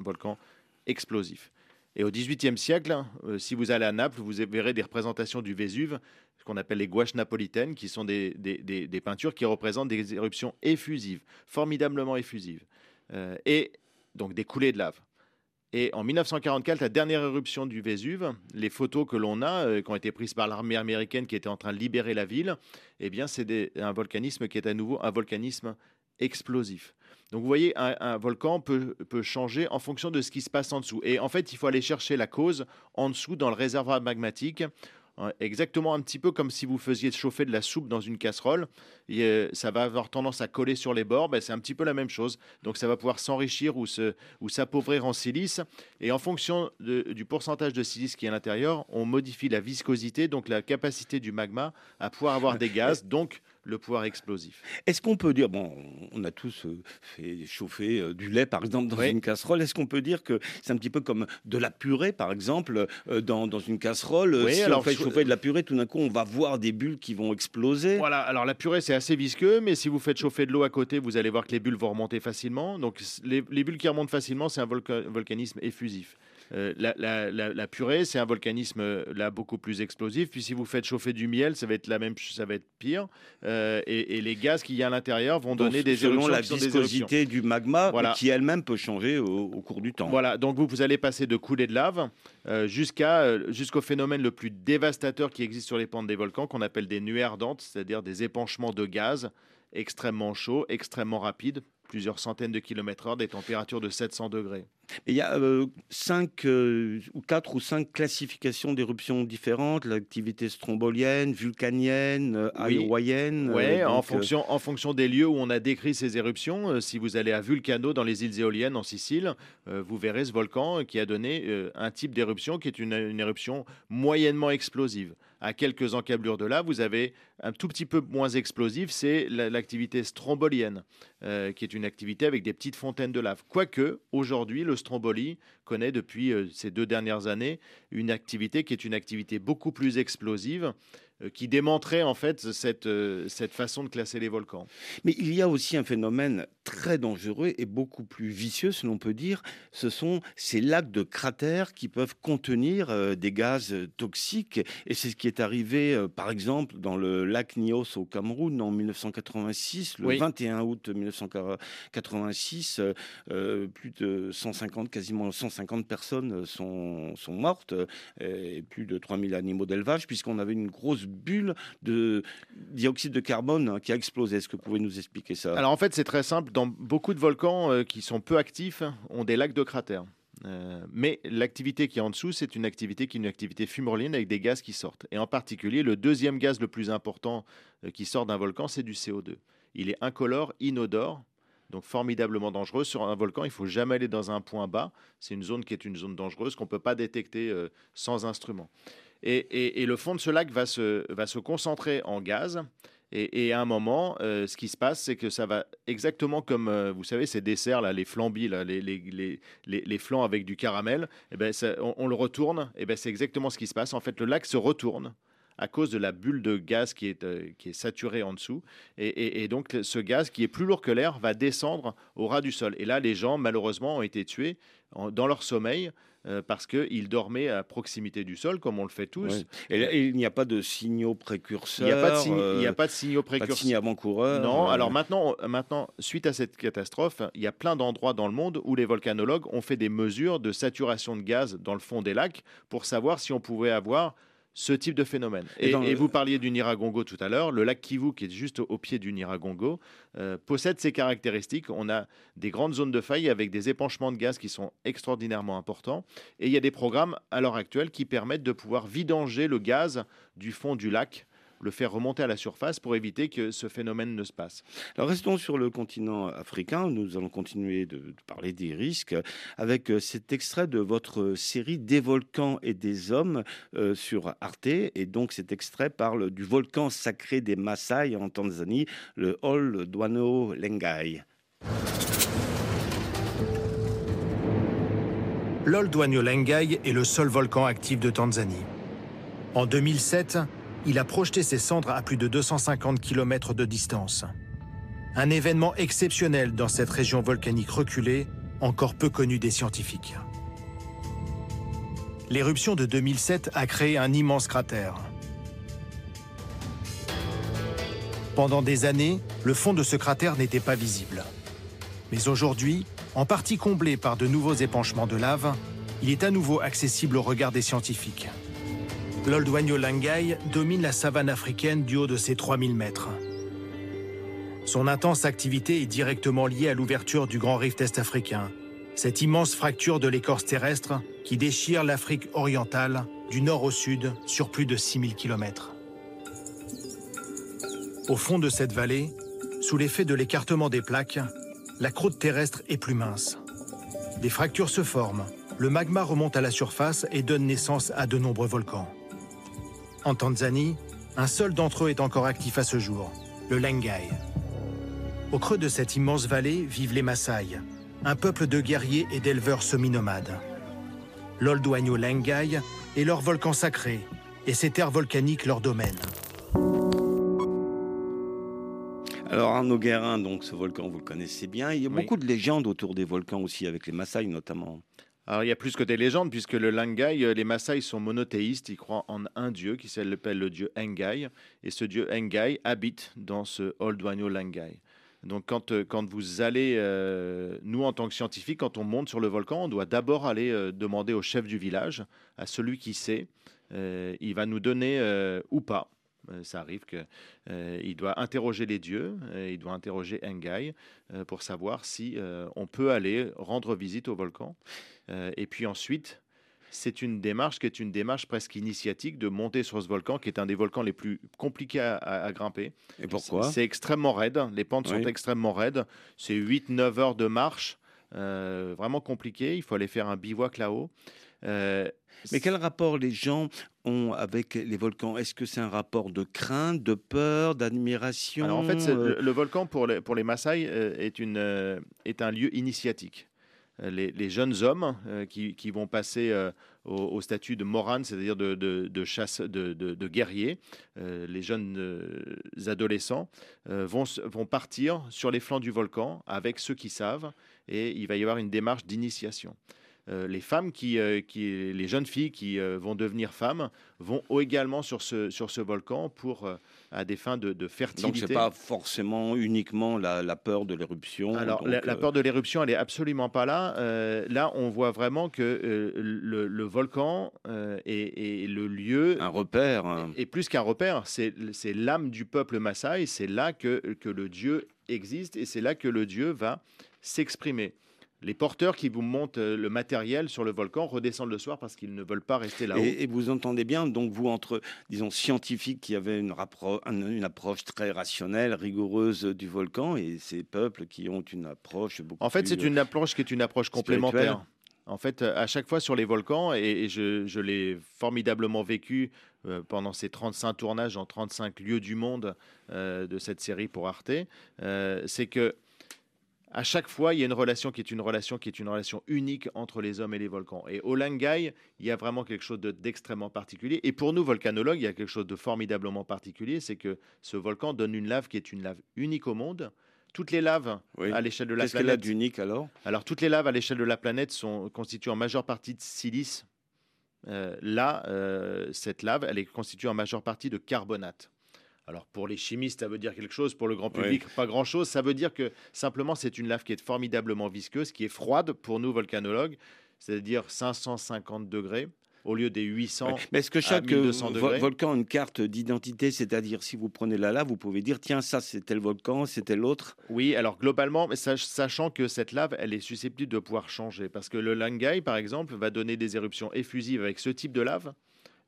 volcan explosif. Et au XVIIIe siècle, euh, si vous allez à Naples, vous verrez des représentations du Vésuve, ce qu'on appelle les gouaches napolitaines, qui sont des, des- des- des peintures qui représentent des éruptions effusives, formidablement effusives, Euh, et donc des coulées de lave. Et en 1944, la dernière éruption du Vésuve, les photos que l'on a, euh, qui ont été prises par l'armée américaine qui était en train de libérer la ville, eh bien, c'est un volcanisme qui est à nouveau un volcanisme explosif. Donc, vous voyez, un, volcan peut changer en fonction de ce qui se passe en dessous. Et en fait, il faut aller chercher la cause en dessous dans le réservoir magmatique. Hein, Exactement un petit peu comme si vous faisiez chauffer de la soupe dans une casserole. Et, euh, ça va avoir tendance à coller sur les bords. Ben, c'est un petit peu la même chose. Donc ça va pouvoir s'enrichir ou se- ou s'appauvrir en silice. Et en fonction de- du pourcentage de silice qui est à l'intérieur, on modifie la viscosité, donc la capacité du magma à pouvoir avoir des gaz, donc le pouvoir explosif. Est-ce qu'on peut dire, bon, on a tous euh, fait chauffer euh, du lait, par exemple, dans Oui. une casserole. Est-ce qu'on peut dire que c'est un petit peu comme de la purée, par exemple, euh, dans, dans une casserole Oui, Si on alors, fait je- chauffer de la purée, tout d'un coup, on va voir des bulles qui vont exploser? Voilà, alors la purée c'est assez visqueux, mais si vous faites chauffer de l'eau à côté, vous allez voir que les bulles vont remonter facilement. Donc les, les bulles qui remontent facilement, c'est un volca- volcanisme effusif. Euh, la, la- la- la purée, c'est un volcanisme euh, là beaucoup plus explosif. Puis si vous faites chauffer du miel, ça va être la même, ça va être pire. Euh, et, et les gaz qu'il y a à l'intérieur vont donner Donc, des selon éruptions la viscosité du magma, Voilà. qui elle-même peut changer au, au cours du temps. Voilà, donc vous, vous allez passer de coulées de lave euh, jusqu'à jusqu'au phénomène le plus dévastateur qui existe sur les pentes des volcans, qu'on appelle des nuées ardentes, c'est-à-dire des épanchements de gaz extrêmement chauds, extrêmement rapides, plusieurs centaines de kilomètres heure, des températures de 700 degrés. Et Il y a euh, cinq euh, ou quatre ou cinq classifications d'éruptions différentes l'activité strombolienne, vulcanienne, euh, Oui. euh, en, euh, fonction, en fonction des lieux où on a décrit ces éruptions, si vous allez à Vulcano dans les îles éoliennes en Sicile, vous verrez ce volcan qui a donné un type d'éruption qui est une, une éruption moyennement explosive. À quelques encablures de là, vous avez un tout petit peu moins explosive, c'est la- l'activité strombolienne, euh, qui est une activité avec des petites fontaines de lave. Quoique, aujourd'hui, le stromboli connaît depuis euh, ces deux dernières années une activité qui est une activité beaucoup plus explosive, qui démontrait en fait cette, euh, cette façon de classer les volcans. Mais il y a aussi un phénomène très dangereux et beaucoup plus vicieux, si l'on peut dire. Ce sont ces lacs de cratères qui peuvent contenir euh, des gaz euh, toxiques. Et c'est ce qui est arrivé, euh, par exemple, dans le lac Nyos au Cameroun en 1986, le Oui. 21 août 1986. euh, euh, plus de 150, quasiment 150 personnes sont, sont mortes euh, et plus de 3000 animaux d'élevage, puisqu'on avait une grosse bulle de dioxyde de carbone qui a explosé. Est-ce que vous pouvez nous expliquer ça? Alors en fait, c'est très simple. Dans beaucoup de volcans euh, qui sont peu actifs, ont des lacs de cratères. Euh, mais l'activité qui est en dessous, c'est une activité qui est une activité fumerolienne avec des gaz qui sortent. Et en particulier, le deuxième gaz le plus important euh, qui sort d'un volcan, c'est du CO2. Il est incolore, inodore, donc formidablement dangereux. Sur un volcan, il faut jamais aller dans un point bas. C'est une zone qui est une zone dangereuse qu'on ne peut pas détecter sans instrument. Et, le fond de ce lac va se, va se concentrer en gaz. Et, à un moment, euh, ce qui se passe, c'est que ça va exactement comme, euh, vous savez, ces desserts, là, les flambis, les, les, les, les, flancs avec du caramel, eh ben, on, le retourne, et ben, c'est exactement ce qui se passe. En fait, le lac se retourne à cause de la bulle de gaz qui est, euh, qui est saturée en dessous. Et, donc, ce gaz qui est plus lourd que l'air va descendre au ras du sol. Et là, les gens, malheureusement, ont été tués dans leur sommeil euh, parce qu'ils dormaient à proximité du sol, comme on le fait tous. Et, là, il n'y a pas de signaux précurseurs. Il n'y a, pas de signes- il y a euh, pas de signaux pas de précurseurs. avant-coureurs. Non, euh, alors maintenant, maintenant, suite à cette catastrophe, il y a plein d'endroits dans le monde où les volcanologues ont fait des mesures de saturation de gaz dans le fond des lacs pour savoir si on pouvait avoir ce type de phénomène. Et Et, dans et le- vous parliez du Niragongo tout à l'heure, le lac Kivu, qui est juste au, au pied du Niragongo, euh, possède ces caractéristiques. On a des grandes zones de faille avec des épanchements de gaz qui sont extraordinairement importants. Et il y a des programmes à l'heure actuelle qui permettent de pouvoir vidanger le gaz du fond du lac le faire remonter à la surface pour éviter que ce phénomène ne se passe. Alors restons sur le continent africain. Nous allons continuer de, de parler des risques avec euh, cet extrait de votre série Des volcans et des hommes euh, sur Arte. Et donc cet extrait parle du volcan sacré des Maasai en Tanzanie, le Ol Duano Lengai. L'Oldouagno Lengai est le seul volcan actif de Tanzanie. En 2007, il a projeté ses cendres à plus de 250 km de distance. Un événement exceptionnel dans cette région volcanique reculée, encore peu connue des scientifiques. L'éruption de 2007 a créé un immense cratère. Pendant des années, le fond de ce cratère n'était pas visible. Mais aujourd'hui, en partie comblé par de nouveaux épanchements de lave, il est à nouveau accessible au regard des scientifiques. L'Oldouagno Langai domine la savane africaine du haut de ses 3000 mètres. Son intense activité est directement liée à l'ouverture du grand rift est-africain, cette immense fracture de l'écorce terrestre qui déchire l'Afrique orientale du nord au sud sur plus de 6000 km. Au fond de cette vallée, sous l'effet de l'écartement des plaques, la croûte terrestre est plus mince. Des fractures se forment, le magma remonte à la surface et donne naissance à de nombreux volcans. En Tanzanie, un seul d'entre eux est encore actif à ce jour, le Lengai. Au creux de cette immense vallée vivent les Maasai, un peuple de guerriers et d'éleveurs semi-nomades. L'Oldouagno Lengai est leur volcan sacré et ces terres volcaniques leur domaine. Alors Arnaud Guérin, donc ce volcan, vous le connaissez bien. Il y a Oui. beaucoup de légendes autour des volcans aussi, avec les Maasai notamment. Alors il y a plus que des légendes, puisque le Langai, euh, les Maasai sont monothéistes, ils croient en un dieu qui s'appelle le dieu Engai, et ce dieu Engai habite dans ce Old Wano Langai. Donc quand, euh, quand vous allez, euh, nous en tant que scientifiques, quand on monte sur le volcan, on doit d'abord aller demander au chef du village, à celui qui sait, il va nous donner ou pas ça arrive qu'il doit interroger les dieux, il doit interroger Engai pour savoir si on peut aller rendre visite au volcan. Et puis ensuite, c'est une démarche qui est une démarche presque initiatique de monter sur ce volcan, qui est un des volcans les plus compliqués à, grimper. Et pourquoi? C'est extrêmement raide, les pentes sont extrêmement raides, c'est 8-9 heures de marche, vraiment compliqué, il faut aller faire un bivouac là-haut. Mais quel rapport les gens ont avec les volcans? Est-ce que c'est un rapport de crainte, de peur, d'admiration? En fait, euh? le, volcan pour les, pour les Maasai euh, est, une, euh, est un lieu initiatique. Les, jeunes hommes qui, qui, vont passer au, statut de moran, c'est-à-dire de, de, chasse, de, guerriers, les jeunes adolescents vont, vont partir sur les flancs du volcan avec ceux qui savent et il va y avoir une démarche d'initiation. Euh, les femmes qui, euh, qui, les jeunes filles qui euh, vont devenir femmes vont également sur ce, sur ce volcan pour à des fins de, de fertilité. Donc c'est pas forcément uniquement la, peur de l'éruption. Alors la, peur de l'éruption, elle est absolument pas là. là, on voit vraiment que le, volcan est, le lieu. Un repère. Hein. Et, plus qu'un repère, c'est l'âme du peuple Maasai. C'est là que, que le dieu existe et c'est là que le dieu va s'exprimer les porteurs qui vous montent euh, le matériel sur le volcan redescendent le soir parce qu'ils ne veulent pas rester là-haut. Et, vous entendez bien, donc vous, entre, disons, scientifiques qui avaient une, une, approche très rationnelle, rigoureuse du volcan, et ces peuples qui ont une approche beaucoup En fait, c'est une approche qui est une approche complémentaire. En fait, à chaque fois sur les volcans, et, je, l'ai formidablement vécu euh, pendant ces 35 tournages en 35 lieux du monde euh, de cette série pour Arte, c'est que à chaque fois, il y a une relation qui est une relation qui est une relation unique entre les hommes et les volcans. Et au Langai, il y a vraiment quelque chose d'extrêmement particulier. Et pour nous, volcanologues, il y a quelque chose de formidablement particulier, c'est que ce volcan donne une lave qui est une lave unique au monde. Toutes les laves à l'échelle de la planète. Qu'est-ce d'unique alors? Alors, toutes les laves à l'échelle de la planète sont constituées en majeure partie de silice. Euh, là, euh, cette lave, elle est constituée en majeure partie de carbonate. Alors pour les chimistes, ça veut dire quelque chose, pour le grand public, pas grand-chose. Ça veut dire que simplement c'est une lave qui est formidablement visqueuse, qui est froide pour nous volcanologues, c'est-à-dire 550 degrés au lieu des 800 Mais est-ce que chaque euh, volcan a une carte d'identité? C'est-à-dire, si vous prenez la lave, vous pouvez dire tiens, ça c'était le volcan, c'était l'autre Oui, alors globalement, sachant que cette lave, elle est susceptible de pouvoir changer. Parce que le Langai, par exemple, va donner des éruptions effusives avec ce type de lave.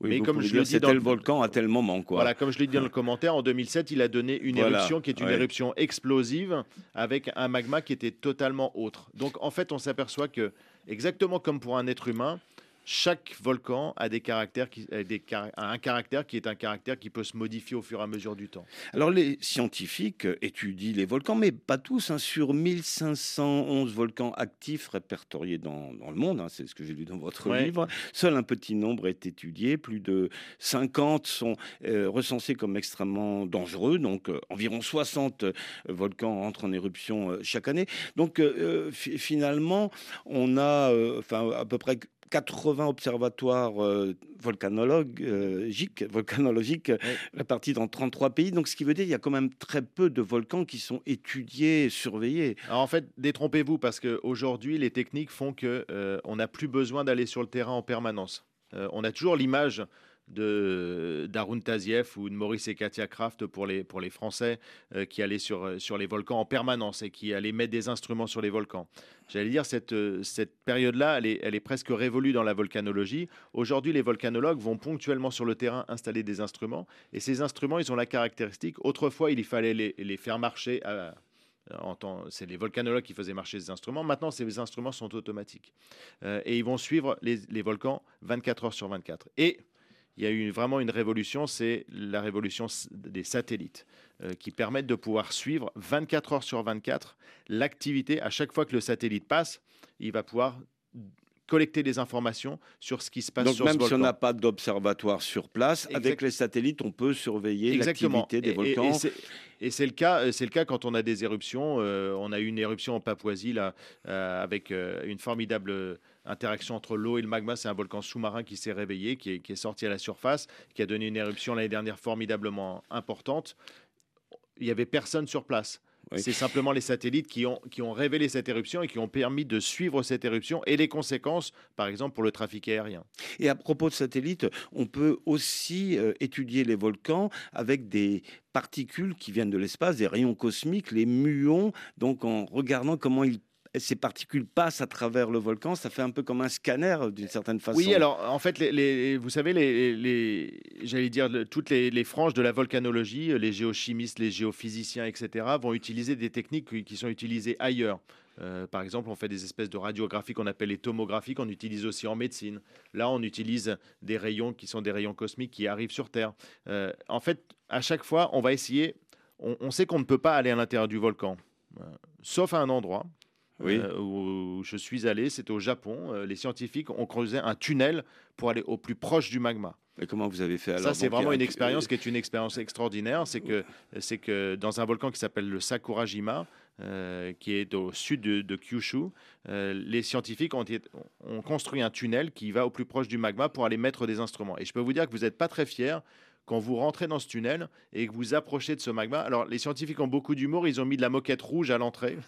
Oui, mais comme je le dis dans le volcan à tel moment, quoi. Voilà, comme je l'ai dit dans le commentaire, en 2007, il a donné une éruption qui est une éruption explosive avec un magma qui était totalement autre. Donc en fait, on s'aperçoit que exactement comme pour un être humain, chaque volcan a, des caractères qui, des, un caractère qui est un caractère qui peut se modifier au fur et à mesure du temps. Alors les scientifiques étudient les volcans, mais pas tous. Hein. sur 1511 volcans actifs répertoriés dans, dans le monde, hein, c'est ce que j'ai lu dans votre livre, seul un petit nombre est étudié. Plus de 50 sont euh, recensés comme extrêmement dangereux. Donc euh, environ 60 euh, volcans entrent en éruption chaque année. Donc finalement, on a enfin, à peu près 80 observatoires euh, volcanologiques, euh, volcanologiques répartis dans 33 pays. Donc, ce qui veut dire qu'il y a quand même très peu de volcans qui sont étudiés, surveillés. en fait, détrompez-vous parce qu'aujourd'hui, les techniques font qu'on euh, n'a plus besoin d'aller sur le terrain en permanence. on a toujours l'image de d'Arun Taziev ou de Maurice et Katia Kraft pour les, pour les Français euh, qui allaient sur, euh, sur les volcans en permanence et qui allaient mettre des instruments sur les volcans. J'allais dire, cette, euh, cette période-là, elle est, elle est presque révolue dans la volcanologie. Aujourd'hui, les volcanologues vont ponctuellement sur le terrain installer des instruments et ces instruments, ils ont la caractéristique, autrefois, il fallait les, les faire marcher c'est les volcanologues qui faisaient marcher ces instruments. Maintenant, ces instruments sont automatiques. et ils vont suivre les, les, volcans 24 heures sur 24. Et il y a eu vraiment une révolution, c'est la révolution des satellites, euh, qui permettent de pouvoir suivre 24 heures sur 24 l'activité. À chaque fois que le satellite passe, il va pouvoir collecter des informations sur ce qui se passe Donc sur même ce si on volcan. n'a pas d'observatoire sur place, avec les satellites, on peut surveiller l'activité des Et- volcans. Et, c'est- et c'est le cas, c'est le cas quand on a des éruptions. Euh, on a eu une éruption en Papouasie là, euh, avec une formidable interaction entre l'eau et le magma. C'est un volcan sous-marin qui s'est réveillé, qui est, qui est sorti à la surface, qui a donné une éruption l'année dernière formidablement importante. Il y avait personne sur place. Oui. C'est simplement les satellites qui ont, qui ont révélé cette éruption et qui ont permis de suivre cette éruption et les conséquences, par exemple, pour le trafic aérien. Et à propos de satellites, on peut aussi euh, étudier les volcans avec des particules qui viennent de l'espace, des rayons cosmiques, les muons. Donc en regardant comment ils- ces particules passent à travers le volcan, ça fait un peu comme un scanner euh, d'une certaine façon. Oui, alors en fait, les, les- vous savez, les, les- j'allais dire toutes les, franges de la volcanologie, euh, les géochimistes, les géophysiciens, etc., vont utiliser des techniques qui, qui sont utilisées ailleurs. Euh, par exemple, on fait des espèces de radiographies qu'on appelle les tomographies, qu'on utilise aussi en médecine. Là, on utilise des rayons qui sont des rayons cosmiques qui arrivent sur Terre. Euh, en fait, à chaque fois, on va essayer. On, on sait qu'on ne peut pas aller à l'intérieur du volcan, euh, sauf à un endroit. Oui. euh, où je suis allé, c'était au Japon. Euh, les scientifiques ont creusé un tunnel pour aller au plus proche du magma. Et comment vous avez fait alors Ça, c'est a vraiment un- une expérience qui est une expérience extraordinaire. C'est que, c'est que dans un volcan qui s'appelle le Sakurajima, euh, qui est au sud de, de Kyushu, euh, les scientifiques ont, ont construit un tunnel qui va au plus proche du magma pour aller mettre des instruments. Et je peux vous dire que vous n'êtes pas très fiers quand vous rentrez dans ce tunnel et que vous approchez de ce magma. Alors, les scientifiques ont beaucoup d'humour. Ils ont mis de la moquette rouge à l'entrée.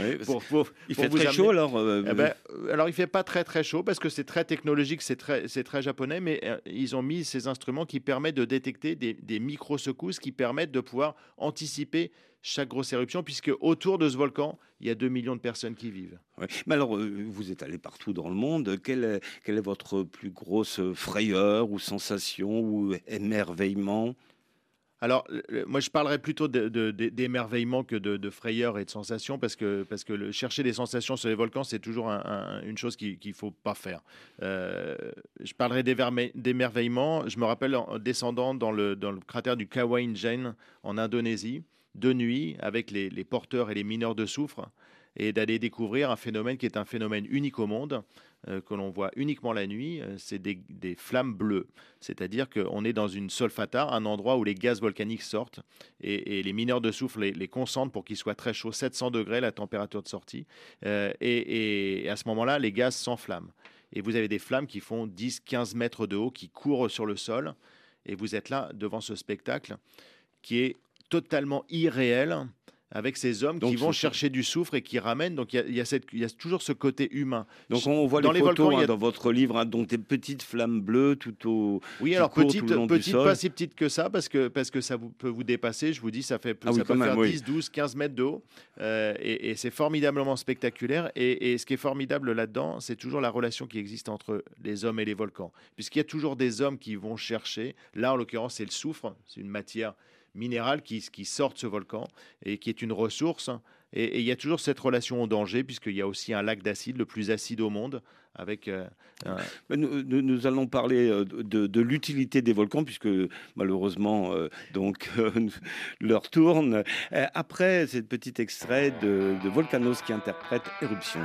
Oui, parce Pour, pour- Il pour fait vous très amener- chaud alors. euh, eh ben, euh, alors, il fait pas très très chaud parce que c'est très technologique, c'est très, très japonais, mais euh, ils ont mis ces instruments qui permettent de détecter des, des micro-secousses qui permettent de pouvoir anticiper chaque grosse éruption, puisque autour de ce volcan, il y a 2 millions de personnes qui vivent. ouais. Mais alors, euh, vous êtes allé partout dans le monde. Quelle est, quelle est votre plus grosse frayeur ou sensation ou émerveillement? Alors, moi, je parlerais plutôt de- de- de- d'émerveillement que de, de frayeur et de sensation, parce que, parce que le- chercher des sensations sur les volcans, c'est toujours un- un- une chose qu'il ne faut pas faire. Euh, je parlerai d'émerveillement. Je me rappelle en descendant dans le, dans le cratère du Kawain Jain en Indonésie, de nuit, avec les, porteurs et les mineurs de soufre, et d'aller découvrir un phénomène qui est un phénomène unique au monde, euh, que l'on voit uniquement la nuit, euh, c'est des, flammes bleues. C'est-à-dire qu'on est dans une solfata, un endroit où les gaz volcaniques sortent, et, les mineurs de soufre les, concentrent pour qu'ils soient très chauds, 700 degrés la température de sortie, Euh, et, et à ce moment-là, les gaz s'enflamment. Et vous avez des flammes qui font 10-15 mètres de haut, qui courent sur le sol, et vous êtes là devant ce spectacle qui est totalement irréel avec ces hommes Donc, qui vont chercher du soufre et qui ramènent. Donc il y y, y a toujours ce côté humain. Donc on voit Dans les les photos volcans, hein, a- dans votre livre, hein, donc des petites flammes bleues tout au. Oui, alors petite, petite pas si petite que ça, parce que, parce que ça vous, peut vous dépasser. Je vous dis, ça, fait, Ah oui, ça peut quand même, faire oui. 10, 12, 15 mètres de haut. Euh, et et c'est formidablement spectaculaire. Et, et ce qui est formidable là-dedans, c'est toujours la relation qui existe entre les hommes et les volcans. Puisqu'il y a toujours des hommes qui vont chercher. Là, en l'occurrence, c'est le soufre. C'est une matière minérale qui, qui sort de ce volcan et qui est une ressource. Et, il y a toujours cette relation au danger, puisqu'il y a aussi un lac d'acide, le plus acide au monde, avec euh, Nous, allons parler euh, de, l'utilité des volcans, puisque malheureusement, euh, donc, euh, l'heure tourne. Euh, Après cette petite extrait de, de Volcanos qui interprète Éruption.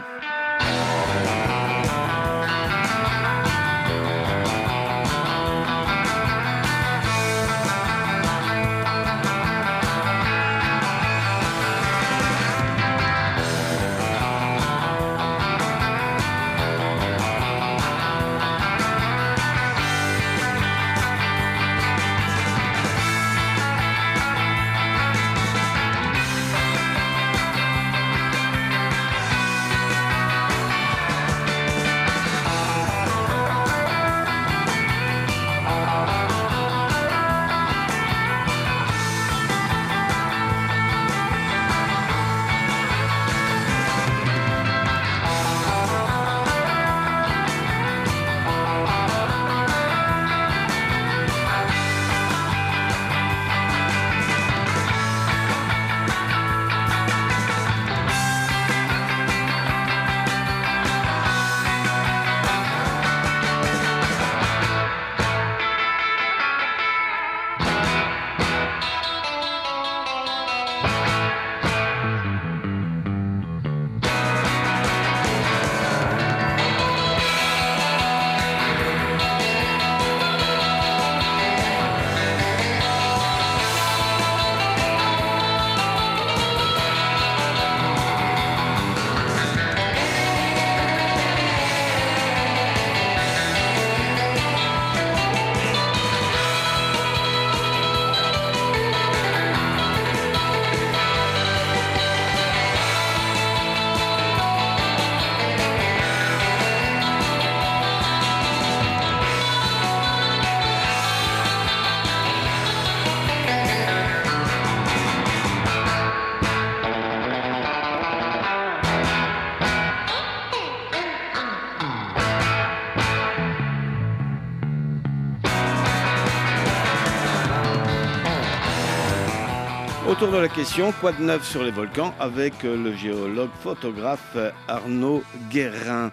Autour de la question, quoi de neuf sur les volcans avec euh, le géologue photographe euh, Arnaud Guérin.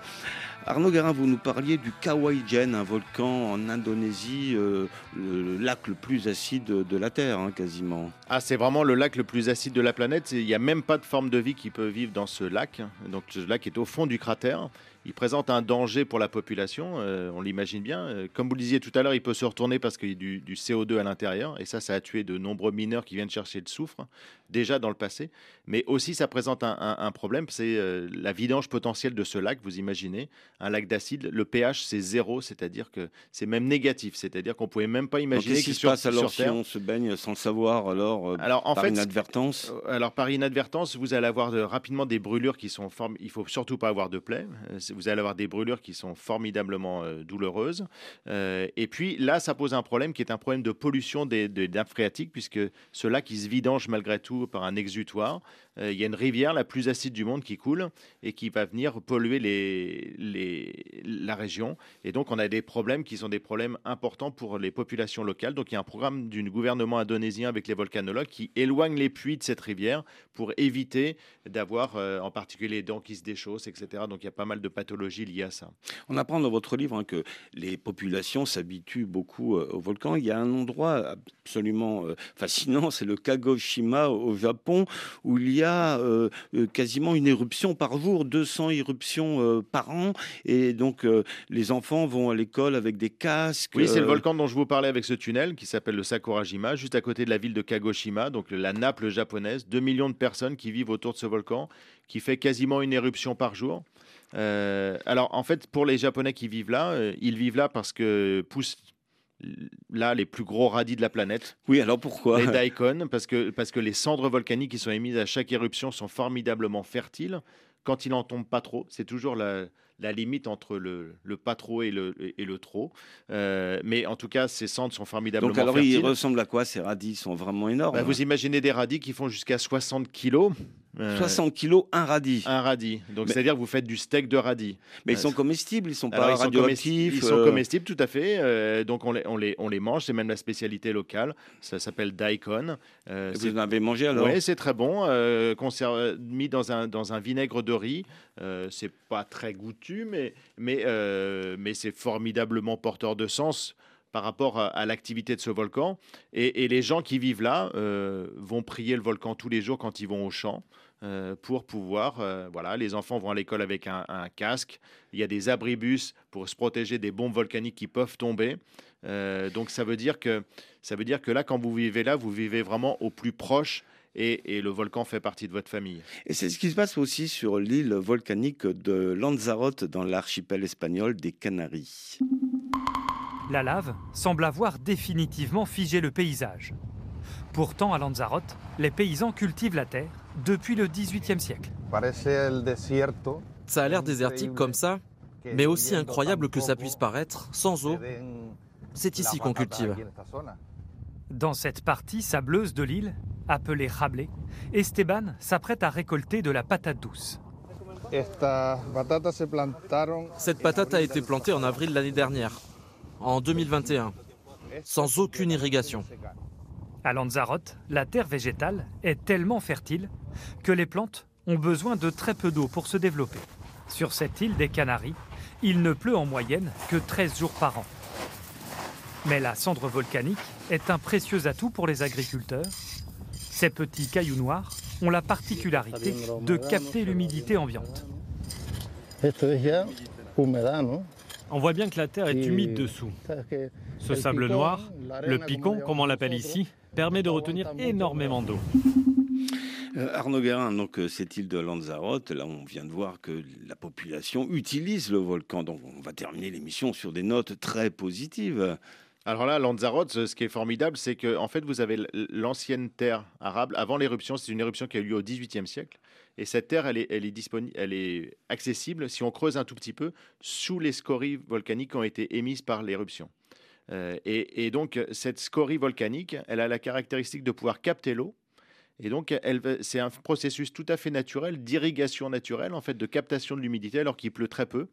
Arnaud Guérin, vous nous parliez du Kawaïjen, un volcan en Indonésie, euh, le lac le plus acide de la Terre, hein, quasiment. Ah, c'est vraiment le lac le plus acide de la planète. Il n'y a même pas de forme de vie qui peut vivre dans ce lac. Donc, ce lac est au fond du cratère. Il présente un danger pour la population, euh, on l'imagine bien. Euh, comme vous le disiez tout à l'heure, il peut se retourner parce qu'il y a du, CO2 à l'intérieur. Et ça, ça a tué de nombreux mineurs qui viennent chercher le soufre, déjà dans le passé. Mais aussi, ça présente un, problème, c'est euh, la vidange potentielle de ce lac, vous imaginez. Un lac d'acide, le pH, c'est zéro, c'est-à-dire que c'est même négatif. C'est-à-dire qu'on ne pouvait même pas imaginer qu'il se passe alors si on se baigne sans le savoir, alors, alors en par inadvertance? Alors, par inadvertance, vous allez avoir rapidement des brûlures qui sont... Il faut surtout pas avoir de plaies vous allez avoir des brûlures qui sont formidablement euh, douloureuses. Euh, et puis là, ça pose un problème qui est un problème de pollution des, des nappes phréatiques, puisque ce lac, il se vidange malgré tout par un exutoire. Euh, il y a une rivière la plus acide du monde qui coule et qui va venir polluer la région. Et donc, on a des problèmes qui sont des problèmes importants pour les populations locales. Donc, il y a un programme du gouvernement indonésien avec les volcanologues qui éloigne les puits de cette rivière pour éviter d'avoir, en particulier, les dents qui se déchaussent, etc. Donc, il y a pas mal de pathologies liées à ça. On apprend dans votre livre hein, que les populations s'habituent beaucoup euh, au volcan. Il y a un endroit absolument euh, fascinant, c'est le Kagoshima au Japon, où il y a euh, quasiment une éruption par jour, 200 éruptions par an, et donc les enfants vont à l'école avec des casques. Oui, c'est le volcan dont je vous parlais avec ce tunnel qui s'appelle le Sakurajima, juste à côté de la ville de Kagoshima, donc la Naples japonaise. 2 millions de personnes qui vivent autour de ce volcan, qui fait quasiment une éruption par jour. Euh, alors, en fait, pour les Japonais qui vivent là, euh, ils vivent là parce que poussent là les plus gros radis de la planète. Oui, alors pourquoi? Les daikon, parce que, parce que les cendres volcaniques qui sont émises à chaque éruption sont formidablement fertiles quand il n'en tombe pas trop. C'est toujours la, la limite entre le, le, pas trop et le, et le trop. Euh, mais en tout cas, ces cendres sont formidablement Donc alors, fertiles. ils ressemblent à quoi Ces radis? Sont vraiment énormes. Bah, vous imaginez des radis qui font jusqu'à 60 kilos. 60 euh, kilos, un radis. Un radis. Donc, c'est-à-dire que vous faites du steak de radis. Mais ils sont comestibles, ils sont pas radioactifs. Ils sont euh. comestibles, tout à fait. donc, on les, on les, on les mange. C'est même la spécialité locale. Ça s'appelle daikon. vous en avez mangé alors Oui, c'est très bon. mis dans un, dans un vinaigre de riz. c'est pas très goûtu, mais, mais, mais c'est formidablement porteur de sens par rapport à, l'activité de ce volcan. Et, les gens qui vivent là euh, vont prier le volcan tous les jours quand ils vont au champ. Euh, pour pouvoir, euh, voilà, les enfants vont à l'école avec un, casque. Il y a des abribus pour se protéger des bombes volcaniques qui peuvent tomber. donc ça veut dire que ça veut dire que là, quand vous vivez là, vous vivez vraiment au plus proche et, le volcan fait partie de votre famille. Et c'est ce qui se passe aussi sur l'île volcanique de Lanzarote dans l'archipel espagnol des Canaries. La lave semble avoir définitivement figé le paysage. Pourtant, à Lanzarote, les paysans cultivent la terre depuis le XVIIIe siècle. Ça a l'air désertique comme ça, mais aussi incroyable que ça puisse paraître, sans eau, c'est ici qu'on cultive. Dans cette partie sableuse de l'île, appelée Rablé, Esteban s'apprête à récolter de la patate douce. Cette patate a été plantée en avril l'année dernière en 2021, sans aucune irrigation. À Lanzarote, la terre végétale est tellement fertile que les plantes ont besoin de très peu d'eau pour se développer. Sur cette île des Canaries, il ne pleut en moyenne que 13 jours par an. Mais la cendre volcanique est un précieux atout pour les agriculteurs. Ces petits cailloux noirs ont la particularité de capter l'humidité ambiante. On voit bien que la terre est humide dessous. Ce sable noir, le picon, comme on l'appelle ici, permet de retenir énormément d'eau. Euh, Arnaud Guérin, donc euh, cette île de Lanzarote, là on vient de voir que la population utilise le volcan. Donc on va terminer l'émission sur des notes très positives. Alors là, Lanzarote, ce qui est formidable, c'est que en fait, vous avez l'ancienne terre arabe. Avant l'éruption, c'est une éruption qui a eu lieu au XVIIIe siècle. Et cette terre, elle est, accessible, si on creuse un tout petit peu, sous les scories volcaniques qui ont été émises par l'éruption. Euh, et, donc, cette scorie volcanique, elle a la caractéristique de pouvoir capter l'eau. Et donc, c'est un processus tout à fait naturel d'irrigation naturelle, en fait, de captation de l'humidité alors qu'il pleut très peu.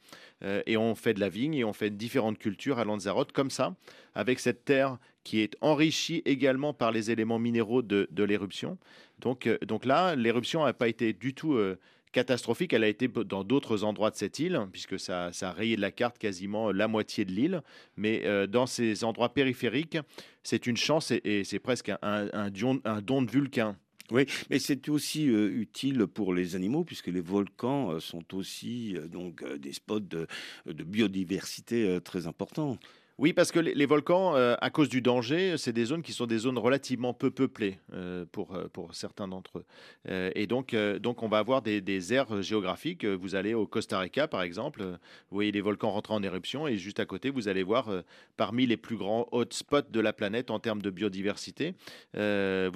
Euh, et on fait de la vigne et on fait différentes cultures à Lanzarote comme ça, avec cette terre qui est enrichie également par les éléments minéraux de, l'éruption. Donc, euh, donc là, l'éruption n'a pas été du tout euh, catastrophique. Elle a été dans d'autres endroits de cette île, puisque ça, a rayé de la carte quasiment la moitié de l'île. Mais dans ces endroits périphériques, c'est une chance et, c'est presque un, un, don de vulcain. Oui, mais c'est aussi utile pour les animaux puisque les volcans sont aussi donc des spots de, de biodiversité très importants. Oui, parce que les, volcans, euh, à cause du danger, c'est des zones qui sont des zones relativement peu peuplées euh, pour, euh, pour certains d'entre eux. et donc, donc, on va avoir des, des, aires géographiques. Vous allez au Costa Rica, par exemple, vous voyez les volcans rentrer en éruption, et juste à côté, vous allez voir parmi les plus grands hotspots de la planète en termes de biodiversité. vous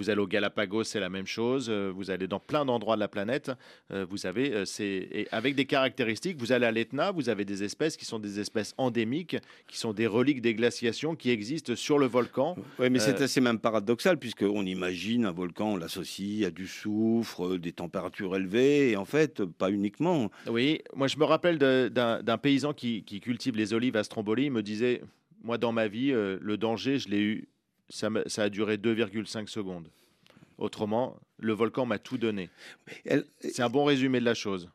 allez au Galapagos, c'est la même chose. Vous allez dans plein d'endroits de la planète. vous avez, c'est, avec des caractéristiques, vous allez à l'Etna, vous avez des espèces qui sont des espèces endémiques, qui sont des reliques des glaciations qui existent sur le volcan. Oui, mais c'est euh, assez même paradoxal, puisqu'on imagine un volcan, on l'associe à du soufre, des températures élevées, et en fait, pas uniquement. Oui, moi je me rappelle d'un paysan qui, cultive les olives à Stromboli, il me disait, moi dans ma vie, euh, le danger, je l'ai eu, ça, ça a duré 2,5 secondes. Autrement, le volcan m'a tout donné. C'est un bon résumé de la chose.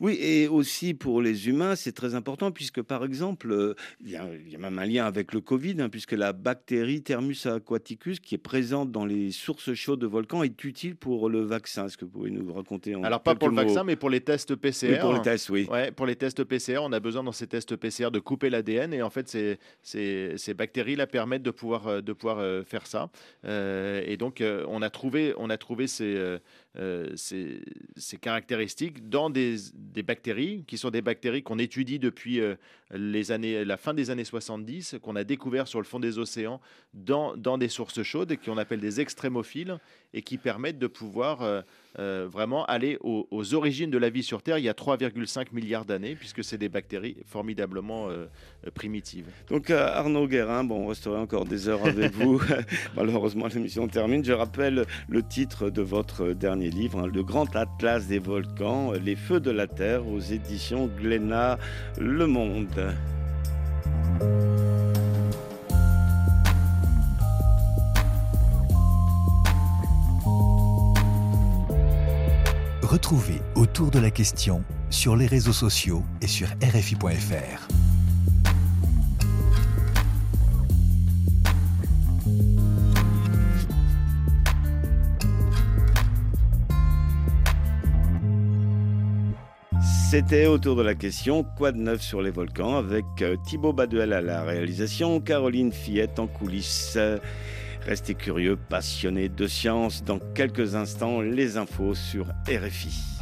Oui, et aussi pour les humains, c'est très important puisque, par exemple, euh, il y, a, même un lien avec le Covid, hein, puisque la bactérie Thermus aquaticus, qui est présente dans les sources chaudes de volcans, est utile pour le vaccin. Est-ce que vous pouvez nous raconter en Alors, pas pour le vaccin, mais pour les tests PCR. Oui, pour les tests, oui. Ouais, pour les tests PCR, on a besoin dans ces tests PCR de couper l'ADN et en fait, ces, ces, ces bactéries là permettent de pouvoir, euh, de pouvoir euh, faire ça. et donc, on a trouvé, on a trouvé ces, ces, ces caractéristiques dans des des bactéries, qui sont des bactéries qu'on étudie depuis euh, les années, la fin des années 70, qu'on a découvert sur le fond des océans dans, dans des sources chaudes, qu'on appelle des extrémophiles, et qui permettent de pouvoir euh, euh, vraiment aller aux, origines de la vie sur Terre il y a 3,5 milliards d'années, puisque c'est des bactéries formidablement primitives. Donc Arnaud Guérin, bon, on resterait encore des heures avec vous. Malheureusement, l'émission termine. Je rappelle le titre de votre dernier livre, hein, Le Grand Atlas des volcans, les feux de la aux éditions Glénat Le Monde. Retrouvez autour de la question sur les réseaux sociaux et sur RFI.fr. C'était autour de la question Quoi de neuf sur les volcans avec euh, Thibaut Baduel à la réalisation, Caroline Fillette en coulisses. Restez curieux, passionnés de science. Dans quelques instants, les infos sur RFI.